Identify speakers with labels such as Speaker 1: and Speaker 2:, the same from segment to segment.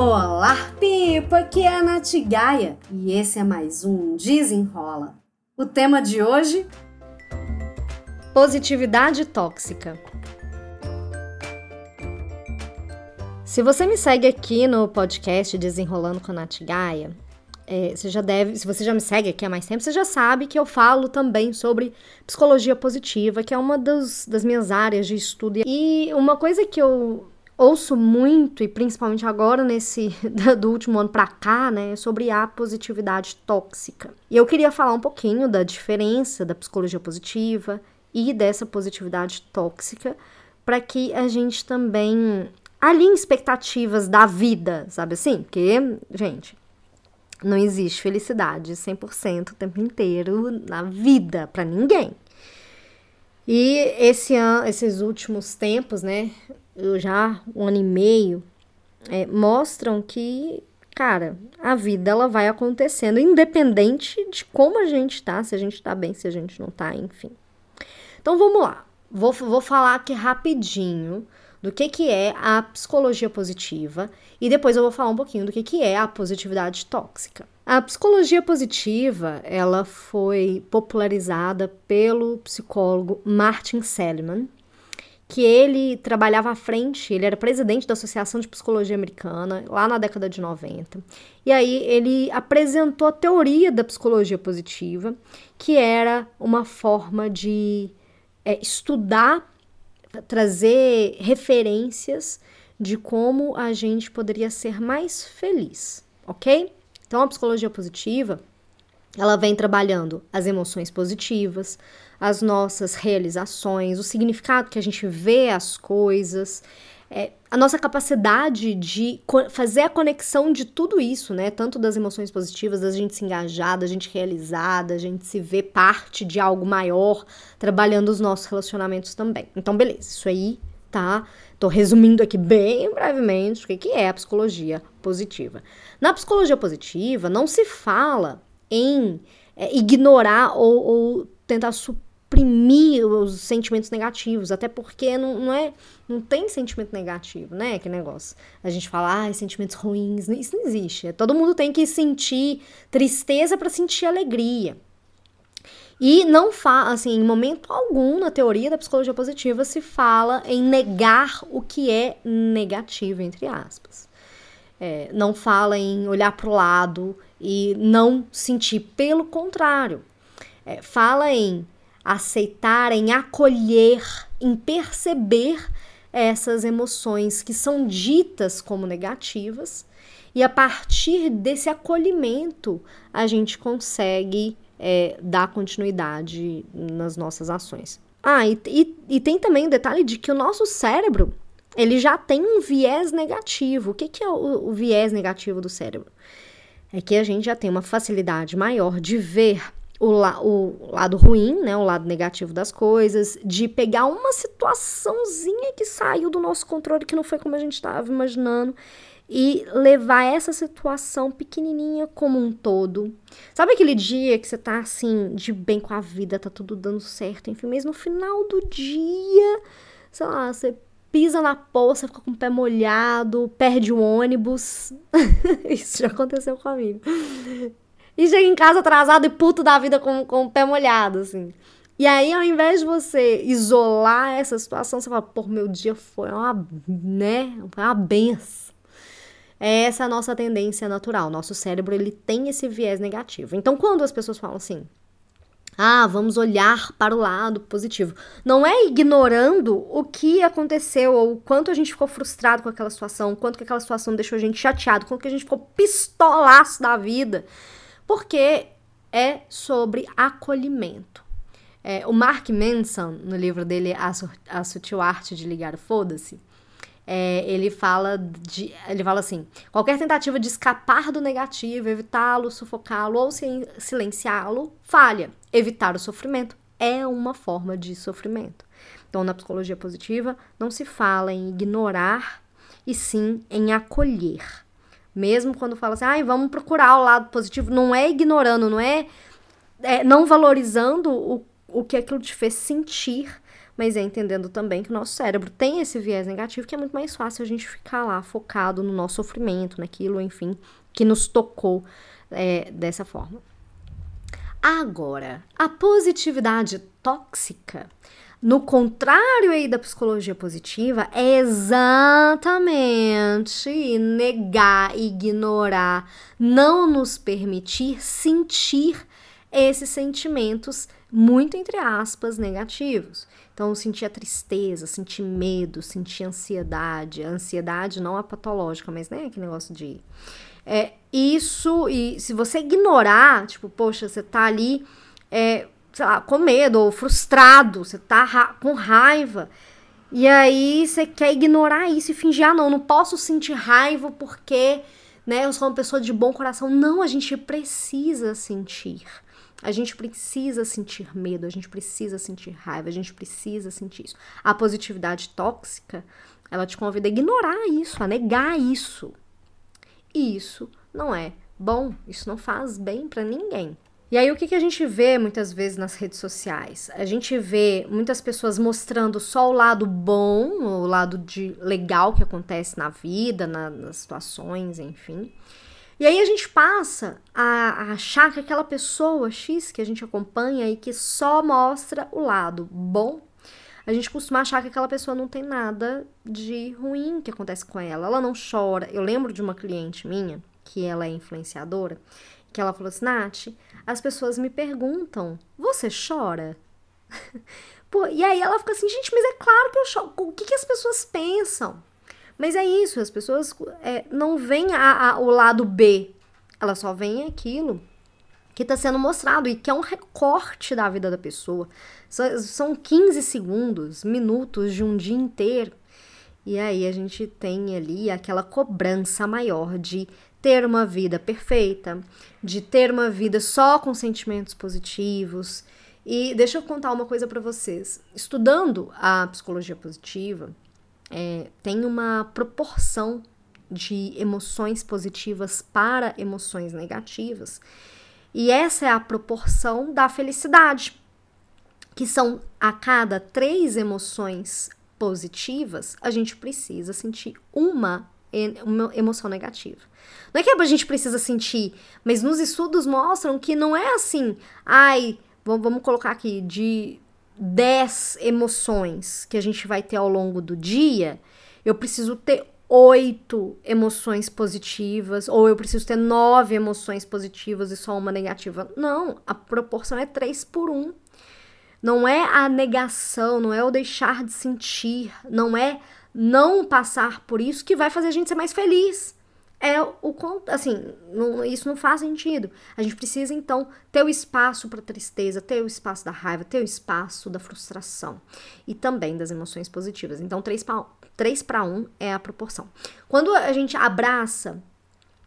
Speaker 1: Olá, Pipa! Aqui é a Nath Gaia e esse é mais um Desenrola. O tema de hoje: Positividade tóxica. Se você me segue aqui no podcast Desenrolando com a Nath Gaia, é, você já deve, se você já me segue aqui há mais tempo, você já sabe que eu falo também sobre psicologia positiva, que é uma das, das minhas áreas de estudo. E uma coisa que eu ouço muito, e principalmente agora nesse do último ano para cá, né, sobre a positividade tóxica. E eu queria falar um pouquinho da diferença da psicologia positiva e dessa positividade tóxica, para que a gente também alinhe expectativas da vida, sabe assim? Porque, gente, não existe felicidade 100% o tempo inteiro na vida para ninguém. E esse ano, esses últimos tempos, né, já um ano e meio, é, mostram que, cara, a vida ela vai acontecendo independente de como a gente tá, se a gente tá bem, se a gente não tá, enfim. Então vamos lá. Vou, vou falar aqui rapidinho do que, que é a psicologia positiva e depois eu vou falar um pouquinho do que, que é a positividade tóxica. A psicologia positiva, ela foi popularizada pelo psicólogo Martin Seligman, que ele trabalhava à frente, ele era presidente da Associação de Psicologia Americana, lá na década de 90. E aí ele apresentou a teoria da psicologia positiva, que era uma forma de é, estudar, trazer referências de como a gente poderia ser mais feliz, ok? Então a psicologia positiva ela vem trabalhando as emoções positivas, as nossas realizações, o significado que a gente vê as coisas, é, a nossa capacidade de fazer a conexão de tudo isso, né? Tanto das emoções positivas, da gente se engajar, da gente realizada, da gente se ver parte de algo maior, trabalhando os nossos relacionamentos também. Então, beleza, isso aí tá? Tô resumindo aqui bem brevemente o que, é a psicologia positiva. Na psicologia positiva, não se fala em é, ignorar ou, ou tentar suprimir os sentimentos negativos, até porque não, não é não tem sentimento negativo, né? Que negócio. A gente fala, ah, sentimentos ruins, isso não existe. Todo mundo tem que sentir tristeza para sentir alegria. E não fala, assim, em momento algum na teoria da psicologia positiva se fala em negar o que é negativo, entre aspas. É, não fala em olhar para o lado e não sentir, pelo contrário, é, fala em aceitar, em acolher, em perceber essas emoções que são ditas como negativas, e a partir desse acolhimento a gente consegue é, dar continuidade nas nossas ações. Ah, e, e, e, tem também o detalhe de que o nosso cérebro ele já tem um viés negativo. O que, que é o, o viés negativo do cérebro? É que a gente já tem uma facilidade maior de ver o, la, o lado ruim, né, o lado negativo das coisas, de pegar uma situaçãozinha que saiu do nosso controle, que não foi como a gente estava imaginando, e levar essa situação pequenininha como um todo. Sabe aquele dia que você tá assim, de bem com a vida, tá tudo dando certo, enfim, mas no final do dia, sei lá, você pisa na poça, fica com o pé molhado, perde o ônibus. Isso já aconteceu comigo. E chega em casa atrasado e puto da vida com, com o pé molhado, assim. E aí, ao invés de você isolar essa situação, você fala, pô, meu dia foi uma, né, foi uma benção é essa a nossa tendência natural. Nosso cérebro ele tem esse viés negativo. Então, quando as pessoas falam assim, ah, vamos olhar para o lado positivo. Não é ignorando o que aconteceu ou o quanto a gente ficou frustrado com aquela situação, quanto que aquela situação deixou a gente chateado, quanto que a gente ficou pistolaço da vida. Porque é sobre acolhimento. É, o Mark Manson, no livro dele A, a Sutil Arte de Ligar o Foda-se, é, ele fala de, ele fala assim: qualquer tentativa de escapar do negativo, evitá-lo, sufocá-lo ou silenciá-lo, falha. Evitar o sofrimento é uma forma de sofrimento. Então, na psicologia positiva, não se fala em ignorar e sim em acolher. Mesmo quando fala assim, ah, vamos procurar o lado positivo, não é ignorando, não é, é não valorizando o, o que aquilo te fez sentir, mas é entendendo também que o nosso cérebro tem esse viés negativo, que é muito mais fácil a gente ficar lá focado no nosso sofrimento, naquilo, enfim, que nos tocou é, dessa forma. Agora, a positividade tóxica, no contrário aí da psicologia positiva, é exatamente negar, ignorar, não nos permitir sentir esses sentimentos muito entre aspas negativos. Então, sentir a tristeza, sentir medo, sentir ansiedade. A ansiedade não é patológica, mas né, aquele negócio de é, isso, e se você ignorar, tipo, poxa, você tá ali, é, sei lá, com medo ou frustrado, você tá ra com raiva, e aí você quer ignorar isso e fingir, ah, não, não posso sentir raiva porque, né, eu sou uma pessoa de bom coração. Não, a gente precisa sentir. A gente precisa sentir medo, a gente precisa sentir raiva, a gente precisa sentir isso. A positividade tóxica, ela te convida a ignorar isso, a negar isso. E isso não é bom, isso não faz bem para ninguém. E aí, o que, que a gente vê muitas vezes nas redes sociais? A gente vê muitas pessoas mostrando só o lado bom, o lado de legal que acontece na vida, na, nas situações, enfim. E aí a gente passa a, a achar que aquela pessoa X que a gente acompanha e que só mostra o lado bom a gente costuma achar que aquela pessoa não tem nada de ruim que acontece com ela. Ela não chora. Eu lembro de uma cliente minha, que ela é influenciadora, que ela falou assim: Nath, as pessoas me perguntam, você chora? Pô, e aí ela fica assim, gente, mas é claro que eu choro. O que, que as pessoas pensam? Mas é isso, as pessoas é, não veem a, a, o lado B, elas só veem aquilo que está sendo mostrado e que é um recorte da vida da pessoa. São 15 segundos, minutos de um dia inteiro. E aí a gente tem ali aquela cobrança maior de ter uma vida perfeita, de ter uma vida só com sentimentos positivos. E deixa eu contar uma coisa para vocês. Estudando a psicologia positiva, é, tem uma proporção de emoções positivas para emoções negativas e essa é a proporção da felicidade, que são a cada três emoções positivas, a gente precisa sentir uma, uma emoção negativa. Não é que a gente precisa sentir, mas nos estudos mostram que não é assim, ai, vamos colocar aqui, de 10 emoções que a gente vai ter ao longo do dia, eu preciso ter oito emoções positivas, ou eu preciso ter nove emoções positivas e só uma negativa. Não, a proporção é três por um. Não é a negação, não é o deixar de sentir, não é não passar por isso que vai fazer a gente ser mais feliz é o assim, não, isso não faz sentido. A gente precisa então ter o espaço para tristeza, ter o espaço da raiva, ter o espaço da frustração e também das emoções positivas. Então, 3 para 3 para 1 é a proporção. Quando a gente abraça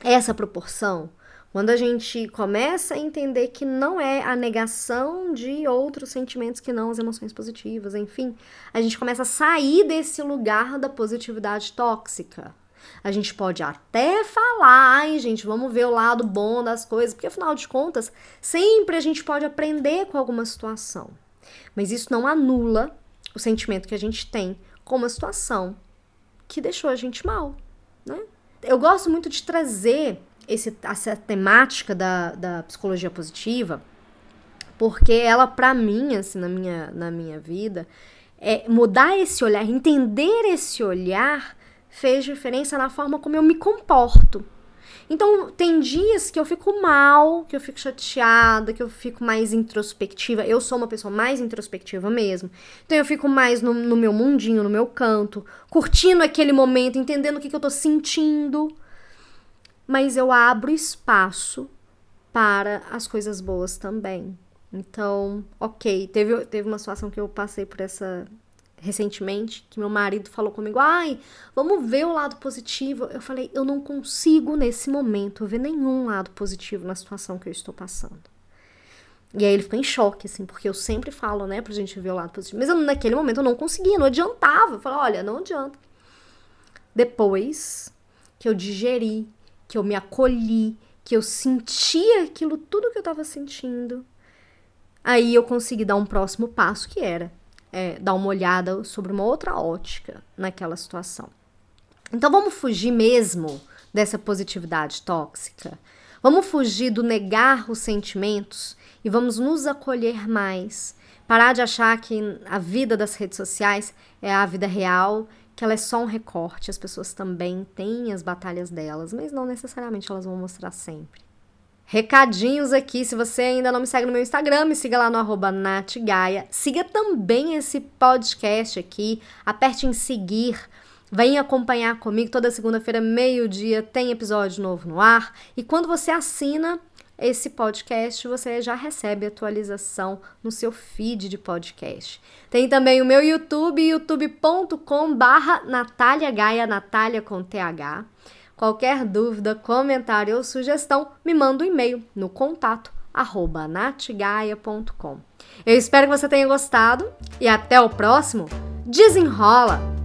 Speaker 1: essa proporção, quando a gente começa a entender que não é a negação de outros sentimentos que não as emoções positivas, enfim, a gente começa a sair desse lugar da positividade tóxica, a gente pode até falar, ai, gente, vamos ver o lado bom das coisas, porque afinal de contas, sempre a gente pode aprender com alguma situação. Mas isso não anula o sentimento que a gente tem com uma situação que deixou a gente mal, né? Eu gosto muito de trazer esse, essa temática da, da psicologia positiva, porque ela, para mim, assim, na minha, na minha vida, é mudar esse olhar, entender esse olhar fez diferença na forma como eu me comporto. Então, tem dias que eu fico mal, que eu fico chateada, que eu fico mais introspectiva. Eu sou uma pessoa mais introspectiva mesmo. Então, eu fico mais no, no meu mundinho, no meu canto, curtindo aquele momento, entendendo o que, que eu tô sentindo. Mas eu abro espaço para as coisas boas também. Então, ok, teve, teve uma situação que eu passei por essa recentemente que meu marido falou comigo: ai, vamos ver o lado positivo. Eu falei: eu não consigo nesse momento ver nenhum lado positivo na situação que eu estou passando. E aí ele ficou em choque, assim, porque eu sempre falo, né, pra gente ver o lado positivo. Mas eu, naquele momento eu não conseguia, não adiantava. Eu falei: olha, não adianta. Depois que eu digeri, que eu me acolhi, que eu sentia aquilo tudo que eu tava sentindo, aí eu consegui dar um próximo passo que era é, dar uma olhada sobre uma outra ótica naquela situação. Então vamos fugir mesmo dessa positividade tóxica. Vamos fugir do negar os sentimentos e vamos nos acolher mais. Parar de achar que a vida das redes sociais é a vida real, que ela é só um recorte. As pessoas também têm as batalhas delas, mas não necessariamente elas vão mostrar sempre. Recadinhos aqui, se você ainda não me segue no meu Instagram, me siga lá no arroba natgaia. Siga também esse podcast aqui, aperte em seguir. Venha acompanhar comigo toda segunda-feira, meio-dia, tem episódio novo no ar. E quando você assina esse podcast, você já recebe atualização no seu feed de podcast. Tem também o meu YouTube, youtube.com barra Natália Gaia, Natália com TH. Qualquer dúvida, comentário ou sugestão, me manda um e-mail no contato arroba. Eu espero que você tenha gostado e até o próximo. Desenrola!